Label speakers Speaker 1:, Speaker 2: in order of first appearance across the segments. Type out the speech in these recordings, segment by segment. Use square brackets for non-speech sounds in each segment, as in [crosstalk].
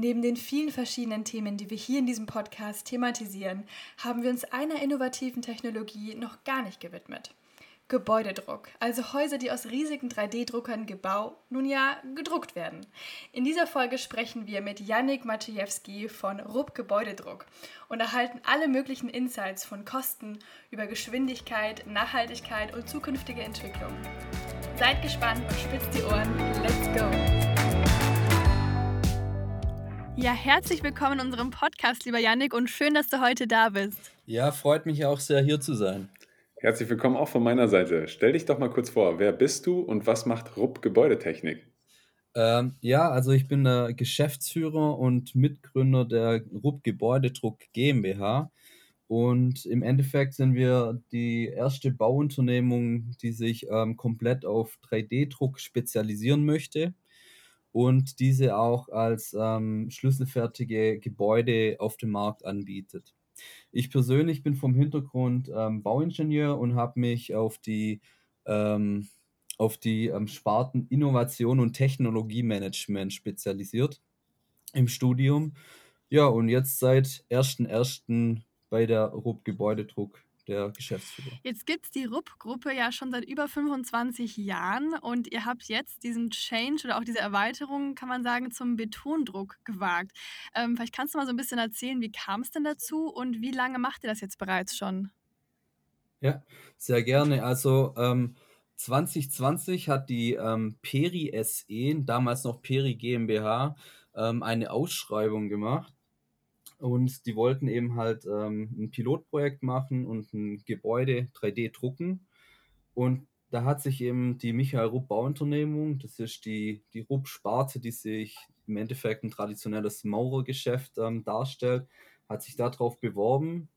Speaker 1: Neben den vielen verschiedenen Themen, die wir hier in diesem Podcast thematisieren, haben wir uns einer innovativen Technologie noch gar nicht gewidmet. Gebäudedruck, also Häuser, die aus riesigen 3D-Druckern gebaut, nun ja, gedruckt werden. In dieser Folge sprechen wir mit Yannick Maciejewski von RUB Gebäudedruck und erhalten alle möglichen Insights von Kosten über Geschwindigkeit, Nachhaltigkeit und zukünftige Entwicklung. Seid gespannt und spitzt die Ohren. Let's go! Ja, herzlich willkommen in unserem Podcast, lieber Yannick, und schön, dass du heute da bist.
Speaker 2: Ja, freut mich auch sehr, hier zu sein.
Speaker 3: Herzlich willkommen auch von meiner Seite. Stell dich doch mal kurz vor, wer bist du und was macht RUB Gebäudetechnik?
Speaker 2: Ähm, ja, also ich bin der Geschäftsführer und Mitgründer der RUB Gebäudedruck GmbH. Und im Endeffekt sind wir die erste Bauunternehmung, die sich ähm, komplett auf 3D-Druck spezialisieren möchte und diese auch als ähm, schlüsselfertige Gebäude auf dem Markt anbietet. Ich persönlich bin vom Hintergrund ähm, Bauingenieur und habe mich auf die, ähm, auf die ähm, Sparten Innovation und Technologiemanagement spezialisiert im Studium. Ja, und jetzt seit 1.1. bei der RUB Gebäudedruck der Geschäftsführer.
Speaker 1: Jetzt gibt es die RUP-Gruppe ja schon seit über 25 Jahren und ihr habt jetzt diesen Change oder auch diese Erweiterung, kann man sagen, zum Betondruck gewagt. Ähm, vielleicht kannst du mal so ein bisschen erzählen, wie kam es denn dazu und wie lange macht ihr das jetzt bereits schon?
Speaker 2: Ja, sehr gerne. Also ähm, 2020 hat die ähm, Peri SE, damals noch Peri GmbH, ähm, eine Ausschreibung gemacht und die wollten eben halt ähm, ein Pilotprojekt machen und ein Gebäude 3D drucken. Und da hat sich eben die Michael Rupp Bauunternehmung, das ist die, die Rupp-Sparte, die sich im Endeffekt ein traditionelles Maurergeschäft ähm, darstellt, hat sich darauf beworben.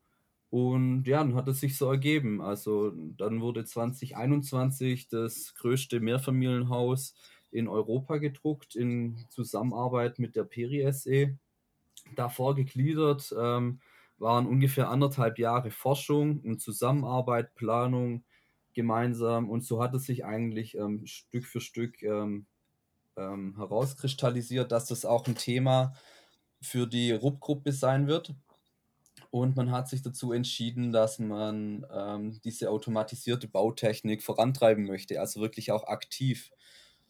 Speaker 2: Und ja, dann hat es sich so ergeben. Also dann wurde 2021 das größte Mehrfamilienhaus in Europa gedruckt in Zusammenarbeit mit der Peri SE davor gegliedert ähm, waren ungefähr anderthalb Jahre Forschung und Zusammenarbeit, Planung gemeinsam und so hat es sich eigentlich ähm, Stück für Stück ähm, ähm herauskristallisiert, dass das auch ein Thema für die RUP-Gruppe sein wird. Und man hat sich dazu entschieden, dass man ähm, diese automatisierte Bautechnik vorantreiben möchte, also wirklich auch aktiv.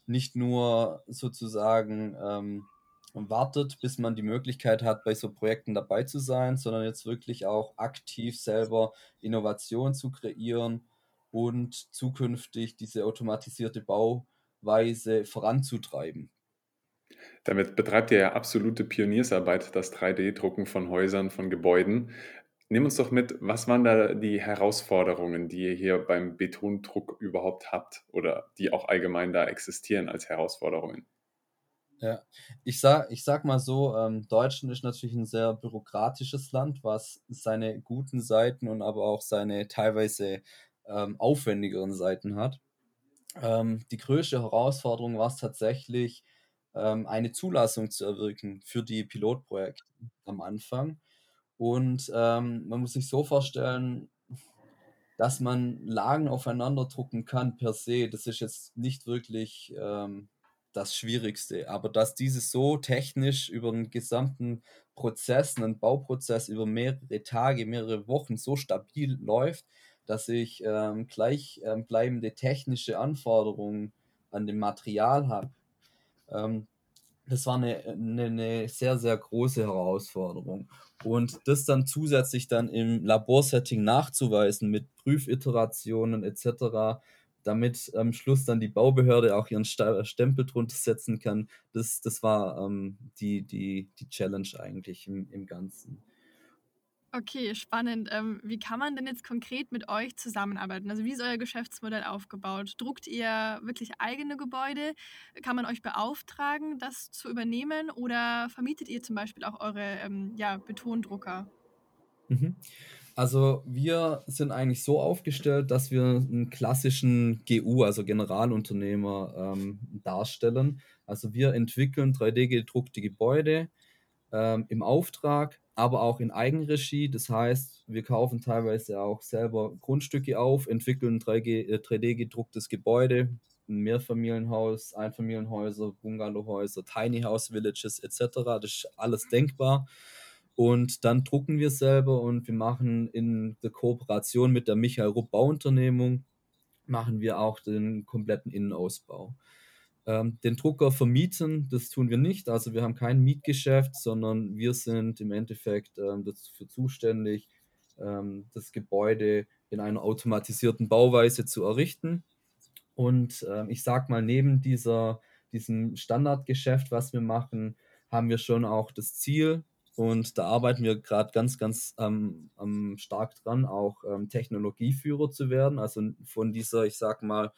Speaker 2: Nicht nur sozusagen ähm, wartet, bis man die Möglichkeit hat, bei so Projekten dabei zu sein, sondern jetzt wirklich auch aktiv selber Innovation zu kreieren und zukünftig diese automatisierte Bauweise voranzutreiben.
Speaker 3: Damit betreibt ihr ja absolute Pioniersarbeit, das 3D-Drucken von Häusern, von Gebäuden. Nimm uns doch mit, was waren da die Herausforderungen, die ihr hier beim Betondruck überhaupt habt oder die auch allgemein da existieren als Herausforderungen?
Speaker 2: Ja, ich sag, ich sag mal so, ähm, Deutschland ist natürlich ein sehr bürokratisches Land, was seine guten Seiten und aber auch seine teilweise ähm, aufwendigeren Seiten hat. Ähm, die größte Herausforderung war es tatsächlich, ähm, eine Zulassung zu erwirken für die Pilotprojekte am Anfang. Und ähm, man muss sich so vorstellen, dass man Lagen aufeinander drucken kann per se. Das ist jetzt nicht wirklich ähm, das Schwierigste. Aber dass dieses so technisch über den gesamten Prozess, einen Bauprozess über mehrere Tage, mehrere Wochen so stabil läuft, dass ich ähm, gleich ähm, technische Anforderungen an dem Material habe. Ähm, das war eine, eine, eine, sehr, sehr große Herausforderung. Und das dann zusätzlich dann im Laborsetting nachzuweisen mit Prüfiterationen etc., damit am Schluss dann die Baubehörde auch ihren Stempel drunter setzen kann. Das, das war ähm, die, die, die Challenge eigentlich im, im Ganzen.
Speaker 1: Okay, spannend. Ähm, wie kann man denn jetzt konkret mit euch zusammenarbeiten? Also wie ist euer Geschäftsmodell aufgebaut? Druckt ihr wirklich eigene Gebäude? Kann man euch beauftragen, das zu übernehmen? Oder vermietet ihr zum Beispiel auch eure ähm, ja, Betondrucker?
Speaker 2: Mhm. Also wir sind eigentlich so aufgestellt, dass wir einen klassischen GU, also Generalunternehmer, ähm, darstellen. Also wir entwickeln 3D-gedruckte Gebäude ähm, im Auftrag, aber auch in Eigenregie. Das heißt, wir kaufen teilweise auch selber Grundstücke auf, entwickeln ein 3D-gedrucktes äh, Gebäude, ein Mehrfamilienhaus, Einfamilienhäuser, Bungalowhäuser, Tiny House Villages etc. Das ist alles denkbar. Und dann drucken wir selber und wir machen in der Kooperation mit der Michael Rupp Bauunternehmung, machen wir auch den kompletten Innenausbau. Ähm, den Drucker vermieten, das tun wir nicht. Also wir haben kein Mietgeschäft, sondern wir sind im Endeffekt ähm, dafür zuständig, ähm, das Gebäude in einer automatisierten Bauweise zu errichten. Und ähm, ich sage mal, neben dieser, diesem Standardgeschäft, was wir machen, haben wir schon auch das Ziel, und da arbeiten wir gerade ganz, ganz ähm, ähm, stark dran, auch ähm, Technologieführer zu werden. Also von dieser, ich sag mal,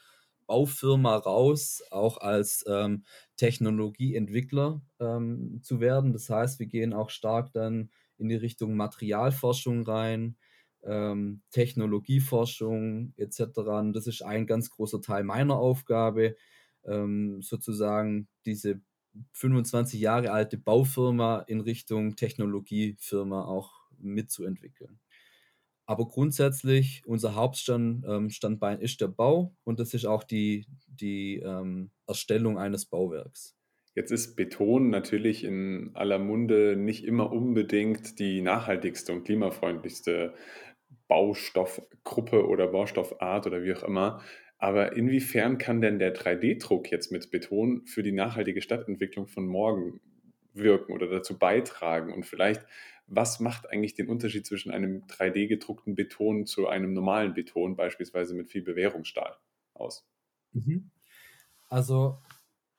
Speaker 2: Baufirma raus, auch als ähm, Technologieentwickler ähm, zu werden. Das heißt, wir gehen auch stark dann in die Richtung Materialforschung rein, ähm, Technologieforschung etc. Und das ist ein ganz großer Teil meiner Aufgabe, sozusagen diese 25 Jahre alte Baufirma in Richtung Technologiefirma auch mitzuentwickeln. Aber grundsätzlich, unser Hauptstandbein ähm, ist der Bau und das ist auch die, die ähm, Erstellung eines Bauwerks.
Speaker 3: Jetzt ist Beton natürlich in aller Munde nicht immer unbedingt die nachhaltigste und klimafreundlichste Baustoffgruppe oder Baustoffart oder wie auch immer. Aber inwiefern kann denn der 3D-Druck jetzt mit Beton für die nachhaltige Stadtentwicklung von morgen wirken oder dazu beitragen? Und vielleicht, was macht eigentlich den Unterschied zwischen einem 3D-gedruckten Beton zu einem normalen Beton, beispielsweise mit viel Bewährungsstahl, aus?
Speaker 2: Mhm. Also,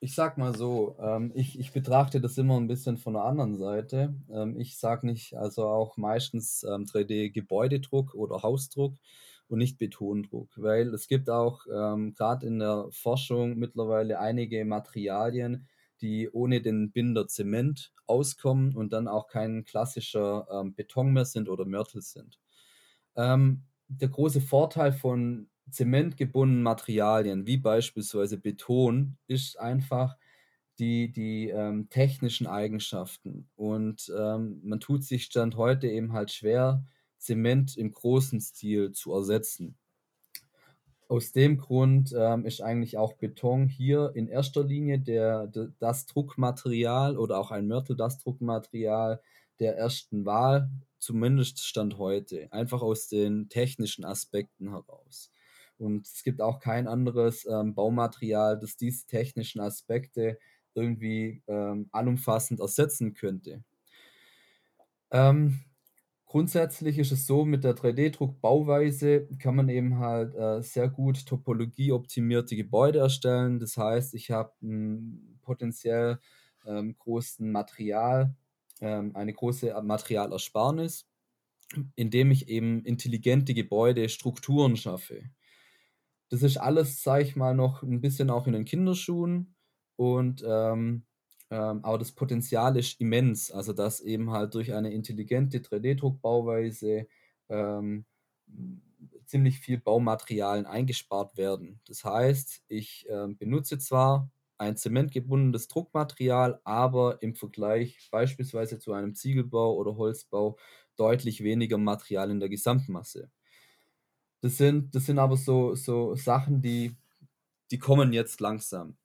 Speaker 2: ich sag mal so, ähm, ich, ich betrachte das immer ein bisschen von der anderen Seite. Ähm, ich sage nicht, also auch meistens ähm, 3D-Gebäudedruck oder Hausdruck und nicht Betondruck, weil es gibt auch ähm, gerade in der Forschung mittlerweile einige Materialien, die ohne den Binder Zement auskommen und dann auch kein klassischer ähm, Beton mehr sind oder Mörtel sind. Ähm, der große Vorteil von zementgebundenen Materialien, wie beispielsweise Beton, ist einfach die, die ähm, technischen Eigenschaften. Und ähm, man tut sich Stand heute eben halt schwer, Zement im großen Stil zu ersetzen. Aus dem Grund ähm, ist eigentlich auch Beton hier in erster Linie der, der, das Druckmaterial oder auch ein Mörtel das Druckmaterial der ersten Wahl, zumindest Stand heute, einfach aus den technischen Aspekten heraus. Und es gibt auch kein anderes ähm, Baumaterial, das diese technischen Aspekte irgendwie ähm, allumfassend ersetzen könnte. Ähm, Grundsätzlich ist es so, mit der 3D-Druckbauweise kann man eben halt äh, sehr gut topologieoptimierte Gebäude erstellen. Das heißt, ich habe einen potenziell ähm, großen Material, ähm, eine große Materialersparnis, indem ich eben intelligente Gebäude, Strukturen schaffe. Das ist alles, sage ich mal, noch ein bisschen auch in den Kinderschuhen und ähm, ähm, aber das Potenzial ist immens, also dass eben halt durch eine intelligente 3D-Druckbauweise ähm, ziemlich viel Baumaterialien eingespart werden. Das heißt, ich äh, benutze zwar ein zementgebundenes Druckmaterial, aber im Vergleich beispielsweise zu einem Ziegelbau oder Holzbau deutlich weniger Material in der Gesamtmasse. Das sind, das sind aber so, so Sachen, die, die kommen jetzt langsam.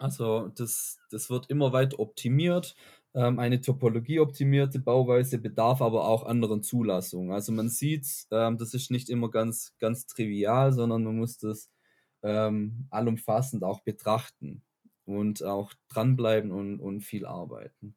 Speaker 2: Also das, das wird immer weiter optimiert. Ähm, eine topologieoptimierte Bauweise bedarf aber auch anderen Zulassungen. Also man sieht, ähm, das ist nicht immer ganz, ganz trivial, sondern man muss das ähm, allumfassend auch betrachten und auch dranbleiben und, und viel arbeiten.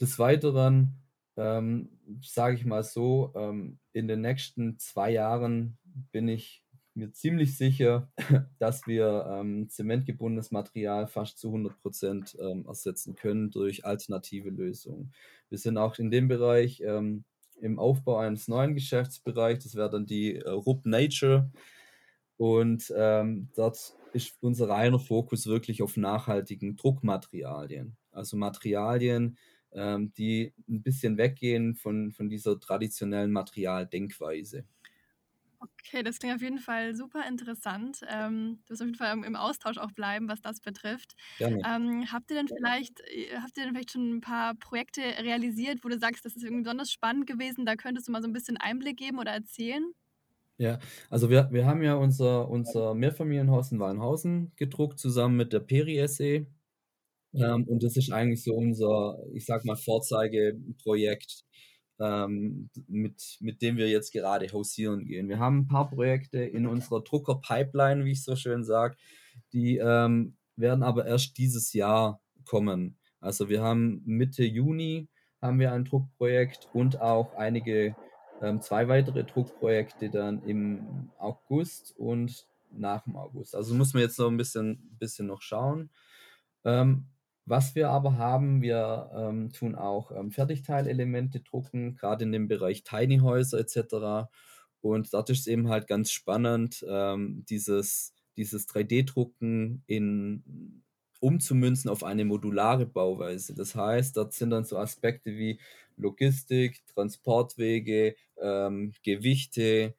Speaker 2: Des Weiteren, ähm, sage ich mal so, ähm, in den nächsten zwei Jahren bin ich mir ziemlich sicher, [laughs] dass wir ähm, zementgebundenes Material fast zu 100 Prozent ähm, ersetzen können durch alternative Lösungen. Wir sind auch in dem Bereich ähm, im Aufbau eines neuen Geschäftsbereichs, das wäre dann die äh, RUP Nature. Und ähm, dort ist unser reiner Fokus wirklich auf nachhaltigen Druckmaterialien. Also Materialien, ähm, die ein bisschen weggehen von, von dieser traditionellen Materialdenkweise.
Speaker 1: Okay, das klingt auf jeden Fall super interessant. Ähm, du wirst auf jeden Fall im, Austausch auch bleiben, was das betrifft.
Speaker 2: Gerne.
Speaker 1: Ähm, habt ihr denn vielleicht, äh, habt ihr denn vielleicht schon ein paar Projekte realisiert, wo du sagst, das ist irgendwie besonders spannend gewesen? Da könntest du mal so ein bisschen Einblick geben oder erzählen?
Speaker 2: Ja, also wir, wir haben ja unser, unser Mehrfamilienhaus in Wallenhausen gedruckt, zusammen mit der Peri SE. Ähm, und das ist eigentlich so unser, ich sag mal, Vorzeigeprojekt ähm, mit, mit dem wir jetzt gerade hausieren gehen. Wir haben ein paar Projekte in unserer Drucker-Pipeline, wie ich so schön sage, die ähm, werden aber erst dieses Jahr kommen. Also wir haben Mitte Juni haben wir ein Druckprojekt und auch einige, ähm, zwei weitere Druckprojekte dann im August und nach dem August. Also muss man jetzt noch ein bisschen, bisschen noch schauen. Ähm, was wir aber haben, wir ähm, tun auch ähm, Fertigteilelemente drucken, gerade in dem Bereich Tiny Häuser etc. Und dort ist es eben halt ganz spannend, ähm, dieses, dieses 3D-Drucken in umzumünzen auf eine modulare Bauweise. Das heißt, dort sind dann so Aspekte wie Logistik, Transportwege, ähm, Gewichte,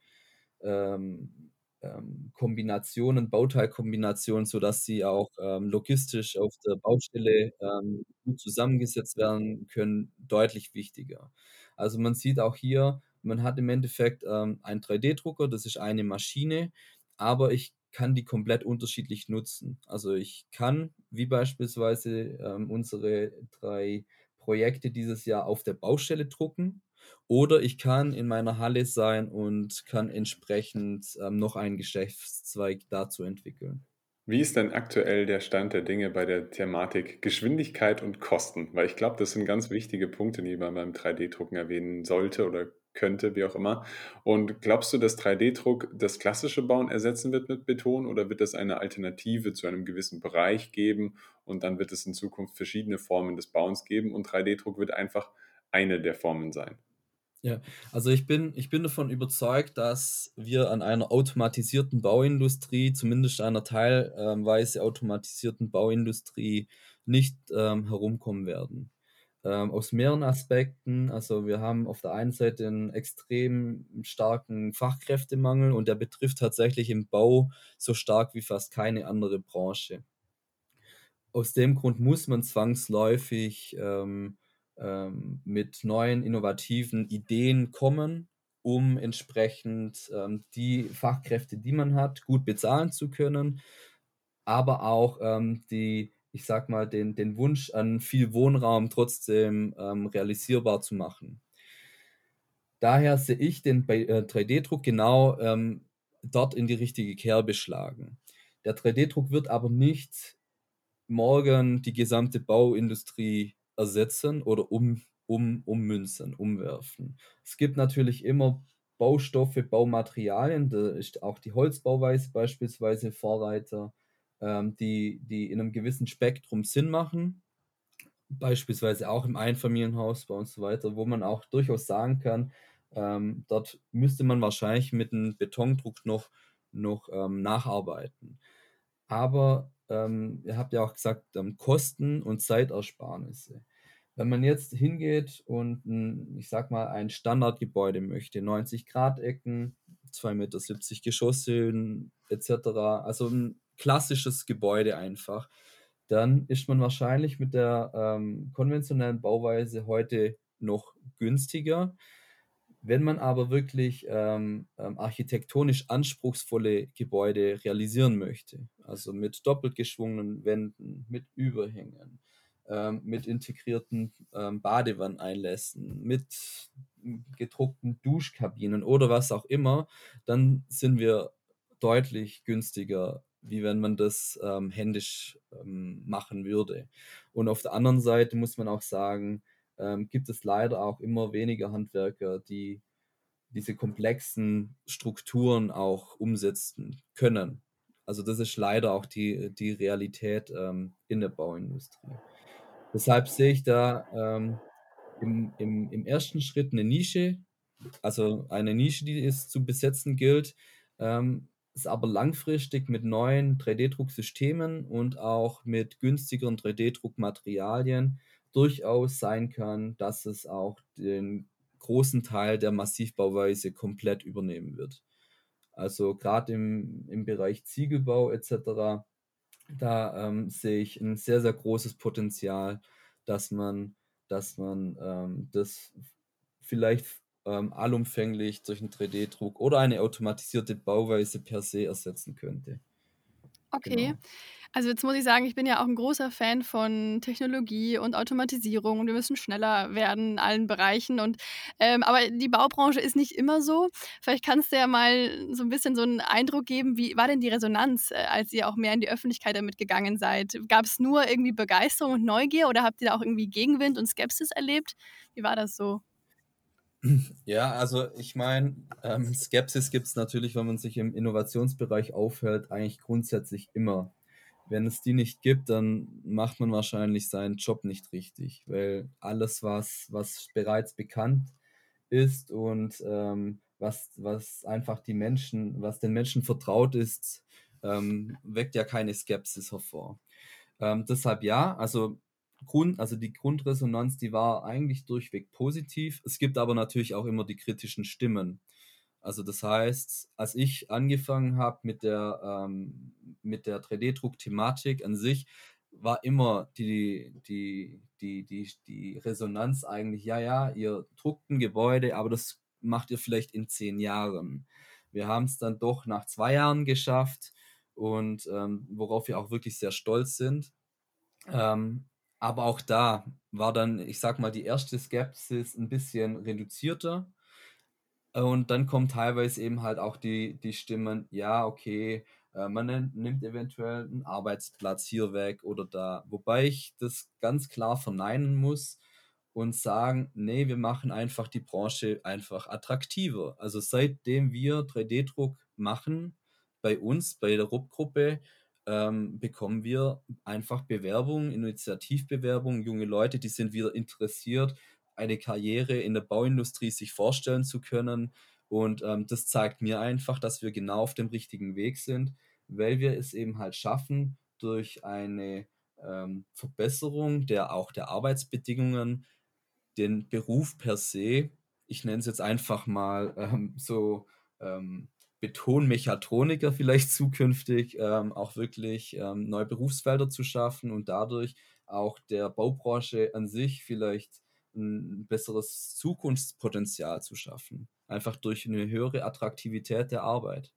Speaker 2: ähm, ähm, Kombinationen, Bauteilkombinationen, sodass sie auch ähm, logistisch auf der Baustelle ähm, gut zusammengesetzt werden können, deutlich wichtiger. Also man sieht auch hier, man hat im Endeffekt ähm, einen 3D-Drucker, das ist eine Maschine, aber ich kann die komplett unterschiedlich nutzen. Also ich kann, wie beispielsweise ähm, unsere drei Projekte dieses Jahr auf der Baustelle drucken oder ich kann in meiner Halle sein und kann entsprechend ähm, noch einen Geschäftszweig dazu entwickeln.
Speaker 3: Wie ist denn aktuell der Stand der Dinge bei der Thematik Geschwindigkeit und Kosten? Weil ich glaube, das sind ganz wichtige Punkte, die man beim 3D-Drucken erwähnen sollte oder könnte, wie auch immer. Und glaubst du, dass 3D-Druck das klassische Bauen ersetzen wird mit Beton oder wird es eine Alternative zu einem gewissen Bereich geben und dann wird es in Zukunft verschiedene Formen des Bauens geben und 3D-Druck wird einfach eine der Formen sein?
Speaker 2: Ja, also ich bin, ich bin davon überzeugt, dass wir an einer automatisierten Bauindustrie, zumindest einer teilweise automatisierten Bauindustrie, nicht ähm, herumkommen werden. Ähm, aus mehreren Aspekten. Also wir haben auf der einen Seite einen extrem starken Fachkräftemangel und der betrifft tatsächlich im Bau so stark wie fast keine andere Branche. Aus dem Grund muss man zwangsläufig ähm, ähm, mit neuen innovativen Ideen kommen, um entsprechend ähm, die Fachkräfte, die man hat, gut bezahlen zu können, aber auch ähm, die, ich sag mal, den, den Wunsch an viel Wohnraum trotzdem ähm, realisierbar zu machen. Daher sehe ich den äh, 3D-Druck genau ähm, dort in die richtige Kerbe schlagen. Der 3D-Druck wird aber nicht morgen die gesamte Bauindustrie ersetzen oder um, um, ummünzen, umwerfen. Es gibt natürlich immer Baustoffe, Baumaterialien, da ist auch die Holzbauweise beispielsweise Vorreiter, ähm, die, die in einem gewissen Spektrum Sinn machen, beispielsweise auch im Einfamilienhausbau und so weiter, wo man auch durchaus sagen kann, ähm, dort müsste man wahrscheinlich mit einem Betondruck noch, noch ähm, nacharbeiten. Aber ähm, ihr habt ja auch gesagt, ähm, Kosten und Zeitersparnisse. Wenn man jetzt hingeht und ein, ich sag mal ein Standardgebäude möchte, 90 Grad Ecken, 2,70 Meter Geschosshöhen etc., also ein klassisches Gebäude einfach, dann ist man wahrscheinlich mit der ähm, konventionellen Bauweise heute noch günstiger. Wenn man aber wirklich ähm, ähm, architektonisch anspruchsvolle Gebäude realisieren möchte, also mit doppelt geschwungenen Wänden, mit Überhängen, ähm, mit integrierten ähm, Badewanneinlässen, mit gedruckten Duschkabinen oder was auch immer, dann sind wir deutlich günstiger, wie wenn man das ähm, händisch ähm, machen würde. Und auf der anderen Seite muss man auch sagen, ähm, gibt es leider auch immer weniger Handwerker, die diese komplexen Strukturen auch umsetzen können. Also das ist leider auch die, die Realität ähm, in der Bauindustrie. Deshalb sehe ich da ähm, im, im, im ersten Schritt eine Nische, also eine Nische, die es zu besetzen gilt, ähm, ist aber langfristig mit neuen 3D-Drucksystemen und auch mit günstigeren 3D-Druckmaterialien durchaus sein kann, dass es auch den großen Teil der Massivbauweise komplett übernehmen wird. Also gerade im, im Bereich Ziegelbau etc., da ähm, sehe ich ein sehr, sehr großes Potenzial, dass man, dass man ähm, das vielleicht ähm, allumfänglich durch einen 3D-Druck oder eine automatisierte Bauweise per se ersetzen könnte.
Speaker 4: Okay. Genau. Also jetzt muss ich sagen, ich bin ja auch ein großer Fan von Technologie und Automatisierung und wir müssen schneller werden in allen Bereichen. Und ähm, aber die Baubranche ist nicht immer so. Vielleicht kannst du ja mal so ein bisschen so einen Eindruck geben, wie war denn die Resonanz, äh, als ihr auch mehr in die Öffentlichkeit damit gegangen seid? Gab es nur irgendwie Begeisterung und Neugier oder habt ihr da auch irgendwie Gegenwind und Skepsis erlebt? Wie war das so?
Speaker 2: Ja, also ich meine, ähm, Skepsis gibt es natürlich, wenn man sich im Innovationsbereich aufhält, eigentlich grundsätzlich immer. Wenn es die nicht gibt, dann macht man wahrscheinlich seinen Job nicht richtig, weil alles, was, was bereits bekannt ist und ähm, was, was einfach die Menschen, was den Menschen vertraut ist, ähm, weckt ja keine Skepsis hervor. Ähm, deshalb ja, also Grund, also die Grundresonanz, die war eigentlich durchweg positiv. Es gibt aber natürlich auch immer die kritischen Stimmen. Also das heißt, als ich angefangen habe mit der, ähm, mit der 3D-Druck-Thematik an sich, war immer die, die, die, die, die Resonanz eigentlich, ja, ja, ihr druckt ein Gebäude, aber das macht ihr vielleicht in zehn Jahren. Wir haben es dann doch nach zwei Jahren geschafft und ähm, worauf wir auch wirklich sehr stolz sind. Ähm, aber auch da war dann, ich sag mal, die erste Skepsis ein bisschen reduzierter. Und dann kommen teilweise eben halt auch die, die Stimmen, ja, okay, äh, man nimmt eventuell einen Arbeitsplatz hier weg oder da. Wobei ich das ganz klar verneinen muss und sagen, nee, wir machen einfach die Branche einfach attraktiver. Also seitdem wir 3D-Druck machen, bei uns, bei der RUB-Gruppe, ähm, bekommen wir einfach Bewerbungen, Initiativbewerbungen, junge Leute, die sind wieder interessiert, eine Karriere in der Bauindustrie sich vorstellen zu können. Und ähm, das zeigt mir einfach, dass wir genau auf dem richtigen Weg sind, weil wir es eben halt schaffen, durch eine ähm, Verbesserung der auch der Arbeitsbedingungen den Beruf per se, ich nenne es jetzt einfach mal ähm, so ähm, Betonmechatroniker vielleicht [laughs] zukünftig ähm, auch wirklich ähm, neue Berufsfelder zu schaffen und dadurch auch der Baubranche an sich vielleicht ein besseres Zukunftspotenzial zu schaffen. Einfach durch eine höhere Attraktivität der Arbeit.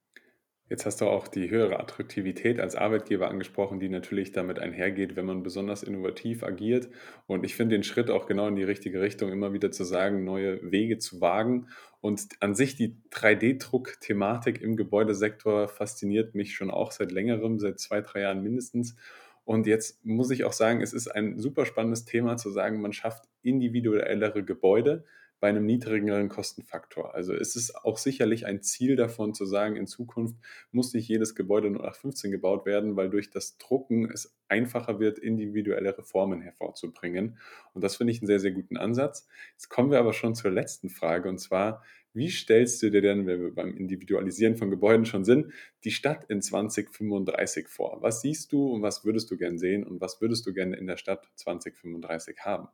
Speaker 3: Jetzt hast du auch die höhere Attraktivität als Arbeitgeber angesprochen, die natürlich damit einhergeht, wenn man besonders innovativ agiert. Und ich finde den Schritt auch genau in die richtige Richtung, immer wieder zu sagen, neue Wege zu wagen. Und an sich die 3D-Druck-Thematik im Gebäudesektor fasziniert mich schon auch seit längerem, seit zwei, drei Jahren mindestens. Und jetzt muss ich auch sagen, es ist ein super spannendes Thema zu sagen, man schafft individuellere Gebäude bei einem niedrigeren Kostenfaktor. Also ist es auch sicherlich ein Ziel davon zu sagen, in Zukunft muss nicht jedes Gebäude nur nach 15 gebaut werden, weil durch das Drucken es einfacher wird, individuelle Reformen hervorzubringen. Und das finde ich einen sehr, sehr guten Ansatz. Jetzt kommen wir aber schon zur letzten Frage und zwar, wie stellst du dir denn, wenn wir beim Individualisieren von Gebäuden schon sind, die Stadt in 2035 vor? Was siehst du und was würdest du gern sehen und was würdest du gerne in der Stadt 2035 haben?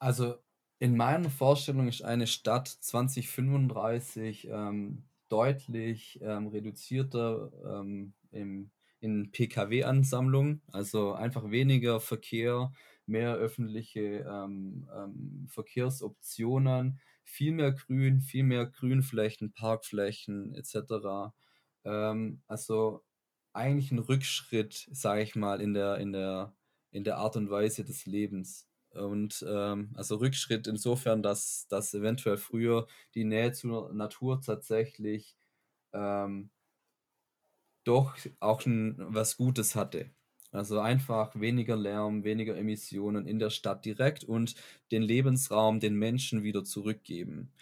Speaker 2: Also in meiner Vorstellung ist eine Stadt 2035 ähm, deutlich ähm, reduzierter ähm, im, in Pkw-Ansammlung, also einfach weniger Verkehr, mehr öffentliche ähm, ähm, Verkehrsoptionen, viel mehr Grün, viel mehr Grünflächen, Parkflächen etc. Ähm, also eigentlich ein Rückschritt, sage ich mal, in der, in, der, in der Art und Weise des Lebens. Und ähm, also Rückschritt insofern, dass, dass eventuell früher die Nähe zur Natur tatsächlich ähm, doch auch schon was Gutes hatte. Also einfach weniger Lärm, weniger Emissionen in der Stadt direkt und den Lebensraum den Menschen wieder zurückgeben.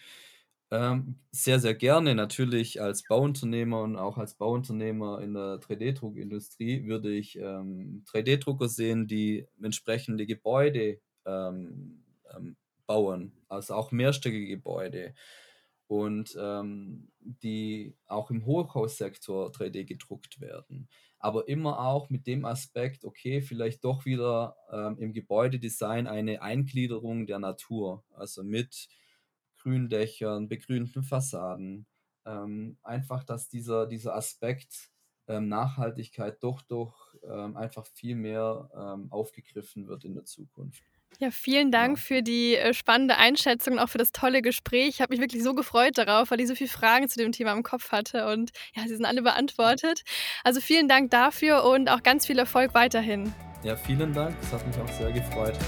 Speaker 2: Ähm, sehr, sehr gerne. Natürlich als Bauunternehmer und auch als Bauunternehmer in der 3D-Druckindustrie würde ich ähm, 3D-Drucker sehen, die entsprechende Gebäude ähm, ähm, bauen, also auch mehrstöckige Gebäude und ähm, die auch im Hochhaussektor 3D gedruckt werden. aber immer auch mit dem Aspekt, okay, vielleicht doch wieder ähm, im Gebäudedesign eine Eingliederung der Natur, also mit Gründächern, begrünten Fassaden. Ähm, einfach, dass dieser, dieser Aspekt ähm, Nachhaltigkeit doch doch ähm, einfach viel mehr ähm, aufgegriffen wird in der Zukunft.
Speaker 1: Ja, vielen Dank ja. für die äh, spannende Einschätzung und auch für das tolle Gespräch. Ich habe mich wirklich so gefreut darauf, weil ich so viele Fragen zu dem Thema im Kopf hatte und ja, sie sind alle beantwortet. Also vielen Dank dafür und auch ganz viel Erfolg weiterhin.
Speaker 2: Ja, vielen Dank. Es hat mich auch sehr gefreut.